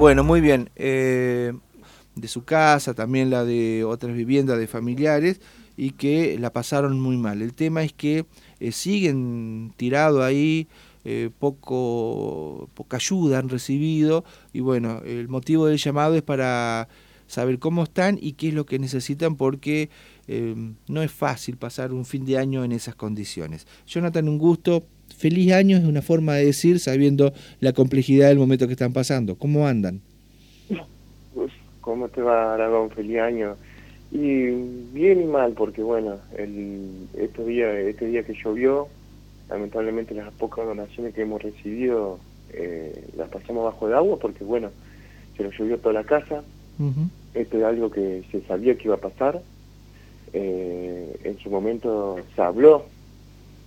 Bueno, muy bien. Eh, de su casa, también la de otras viviendas de familiares y que la pasaron muy mal. El tema es que eh, siguen tirados ahí, eh, poco, poca ayuda han recibido y bueno, el motivo del llamado es para saber cómo están y qué es lo que necesitan porque no es fácil pasar un fin de año en esas condiciones. Jonathan, un gusto. Feliz año es una forma de decir sabiendo la complejidad del momento que están pasando. ¿Cómo andan? ¿Cómo te va, Aragón? Feliz año. Y bien y mal, porque bueno, el, estos días, este día que llovió, lamentablemente las pocas donaciones que hemos recibido eh, las pasamos bajo de agua, porque bueno, se nos llovió toda la casa. Esto es algo que se sabía que iba a pasar. Eh, en su momento se habló,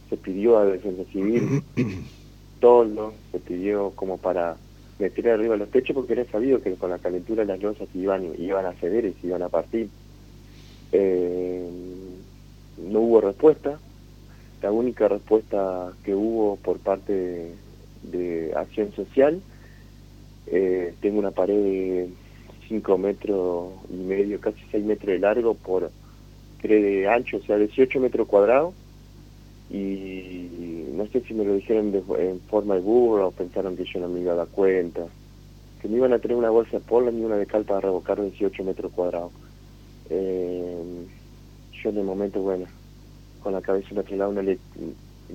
se pidió a Defensa Civil todo, se pidió como para meter arriba los techos porque era sabido que con la calentura las losas iban, iban a ceder y se iban a partir. Eh, no hubo respuesta. La única respuesta que hubo por parte de, Acción Social, eh, tengo una pared de 5 metros y medio, casi 6 metros de largo por 3 de ancho, o sea, 18 metros cuadrados. Y no sé si me lo dijeron en forma de burro o pensaron que yo no me iba a dar cuenta. Que me iban a tener una bolsa de pola y una de cal para revocar 18 metros cuadrados. Eh, yo en el momento, bueno, con la cabeza en otro lado no, le,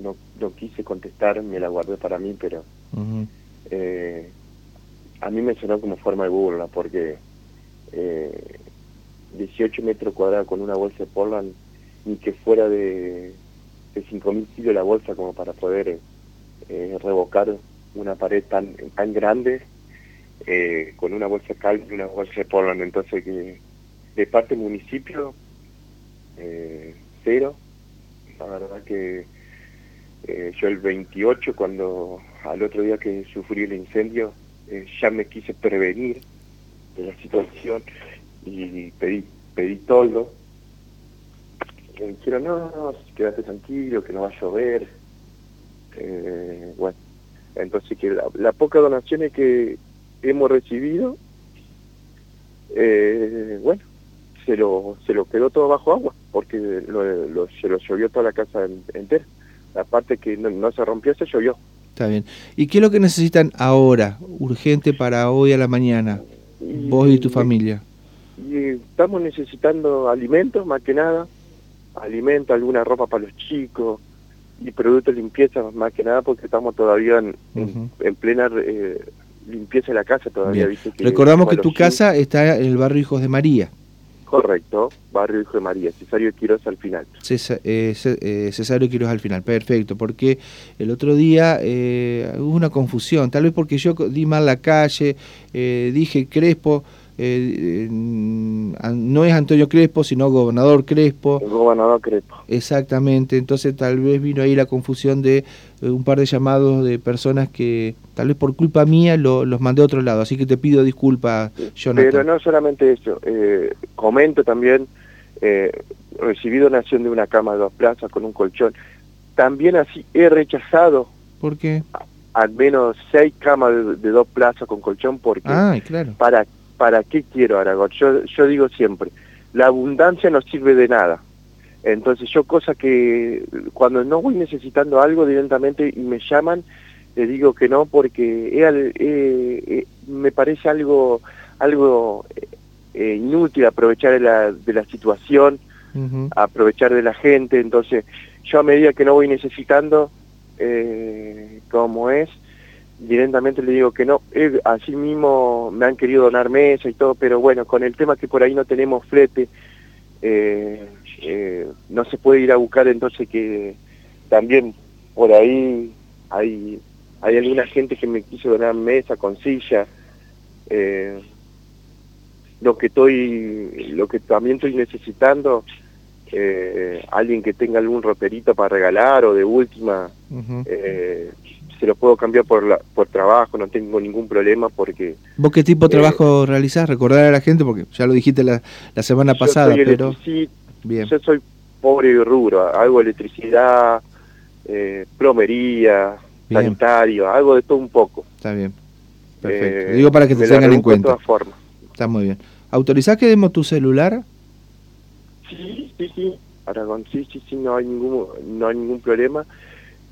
no, no quise contestar, me la guardé para mí, pero eh, a mí me sonó como forma de burla, porque eh, 18 metros cuadrados con una bolsa de Portland, ni que fuera de, de 5.000 kilos la bolsa como para poder eh, revocar una pared tan, tan grande eh, con una bolsa cal y una bolsa de Portland. Entonces, que de parte municipio, eh, cero. La verdad que eh, yo el 28, cuando al otro día que sufrí el incendio, eh, ya me quise prevenir de la situación y pedí, pedí todo. Me dijeron, no, no, quédate tranquilo, que no va a llover. bueno, entonces que la, la poca donaciones que hemos recibido, bueno, se lo, se lo quedó todo bajo agua, porque lo, se lo llovió toda la casa entera. La parte que no, se rompió se llovió. Está bien. ¿Y qué es lo que necesitan ahora, urgente para hoy a la mañana, vos y tu familia? Y estamos necesitando alimentos, más que nada, alimentos, alguna ropa para los chicos y productos de limpieza, más que nada, porque estamos todavía en, en, plena eh, limpieza de la casa todavía. ¿viste? Recordamos que tu casa está en el barrio Hijos de María. Correcto, barrio Hijo de María, Cesario Quiroz al final. Eh, eh, Cesario Quiroz al final, perfecto, porque el otro día eh, hubo una confusión, tal vez porque yo di mal la calle, dije Crespo, eh, no es Antonio Crespo, sino Gobernador Crespo. gobernador Crespo. Exactamente, entonces tal vez vino ahí la confusión de eh, un par de llamados de personas que tal vez por culpa mía los mandé a otro lado, así que te pido disculpas, Jonathan. Pero no solamente eso, eh, comento también, recibí donación de una cama de dos plazas con un colchón, también así he rechazado. ¿Por qué? al menos seis camas de, dos plazas con colchón porque claro. para ¿para qué quiero Aragón? Yo, yo digo siempre, la abundancia no sirve de nada. Entonces yo cosa que cuando no voy necesitando algo directamente y me llaman, le digo que no porque me parece algo algo eh, inútil aprovechar de la, de la situación, aprovechar de la gente. Entonces yo a medida que no voy necesitando, eh, como es, directamente le digo que no. Eh, así mismo me han querido donar mesa y todo, pero bueno, con el tema que por ahí no tenemos flete, eh, eh, no se puede ir a buscar, entonces que también por ahí hay, hay alguna gente que me quiso donar mesa con silla. lo que estoy, lo que también estoy necesitando, alguien que tenga algún roperito para regalar o de última, se lo puedo cambiar por la, por trabajo, no tengo ningún problema porque... ¿Vos qué tipo de eh, trabajo realizás? Recordar a la gente, porque ya lo dijiste la, la semana pasada, pero... Bien. Yo soy pobre y rubro, hago electricidad, eh, plomería, sanitario, algo de todo un poco. Está bien. Perfecto. Digo para que te tengan en cuenta. De todas formas. Está muy bien. ¿Autorizás que demos tu celular? Sí, sí, sí. Aragón, sí, sí, sí, no hay ningún, no hay ningún problema.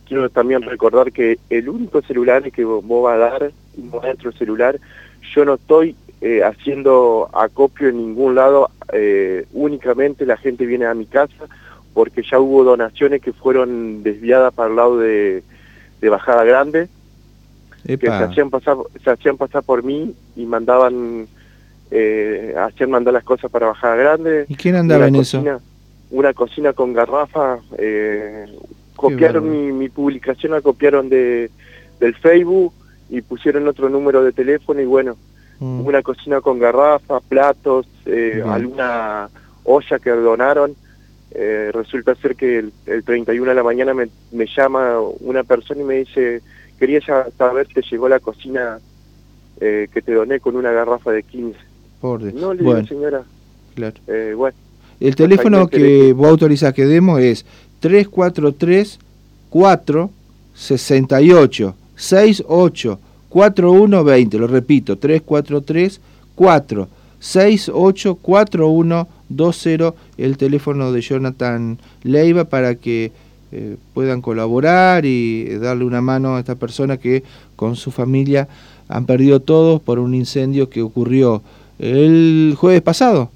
Quiero también recordar que el único celular que vos vas a dar, nuestro celular, yo no estoy eh, haciendo acopio en ningún lado, eh, únicamente la gente viene a mi casa porque ya hubo donaciones que fueron desviadas para el lado de, Bajada Grande, que se hacían, pasar, se hacían pasar por mí y mandaban, eh, hacían mandar las cosas para Bajada Grande. ¿Y quién andaba en eso? Una cocina con garrafa, eh, copiaron mi, mi, publicación, la copiaron de, del Facebook y pusieron otro número de teléfono y bueno, mm. una cocina con garrafa, platos, eh, alguna olla que donaron eh, resulta ser que el, 31 de la mañana me, llama una persona y me dice, quería ya saber si llegó la cocina eh, que te doné con una garrafa de 15. No, le digo, señora. Claro. Bueno. El teléfono que vos autorizás que demos es 343 4 68 68 4120. Lo repito, 343 4 68 4120 20 el teléfono de Jonathan Leiva para que eh, puedan colaborar y darle una mano a esta persona que con su familia han perdido todos por un incendio que ocurrió el jueves pasado.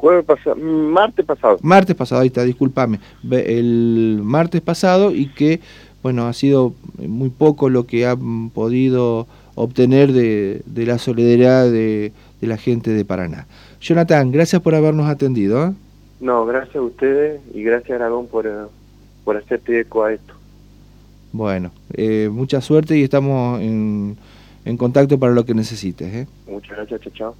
Jueves pasado, martes pasado. Martes pasado, ahí está, discúlpame. El martes pasado y que, bueno, ha sido muy poco lo que han podido obtener de, de la solidaridad de, de la gente de Paraná. Jonathan, gracias por habernos atendido. ¿eh? No, gracias a ustedes y gracias Aragón por, eh, por hacerte eco a esto. Bueno, eh, mucha suerte y estamos en, en contacto para lo que necesites. Muchas gracias, chao. chao.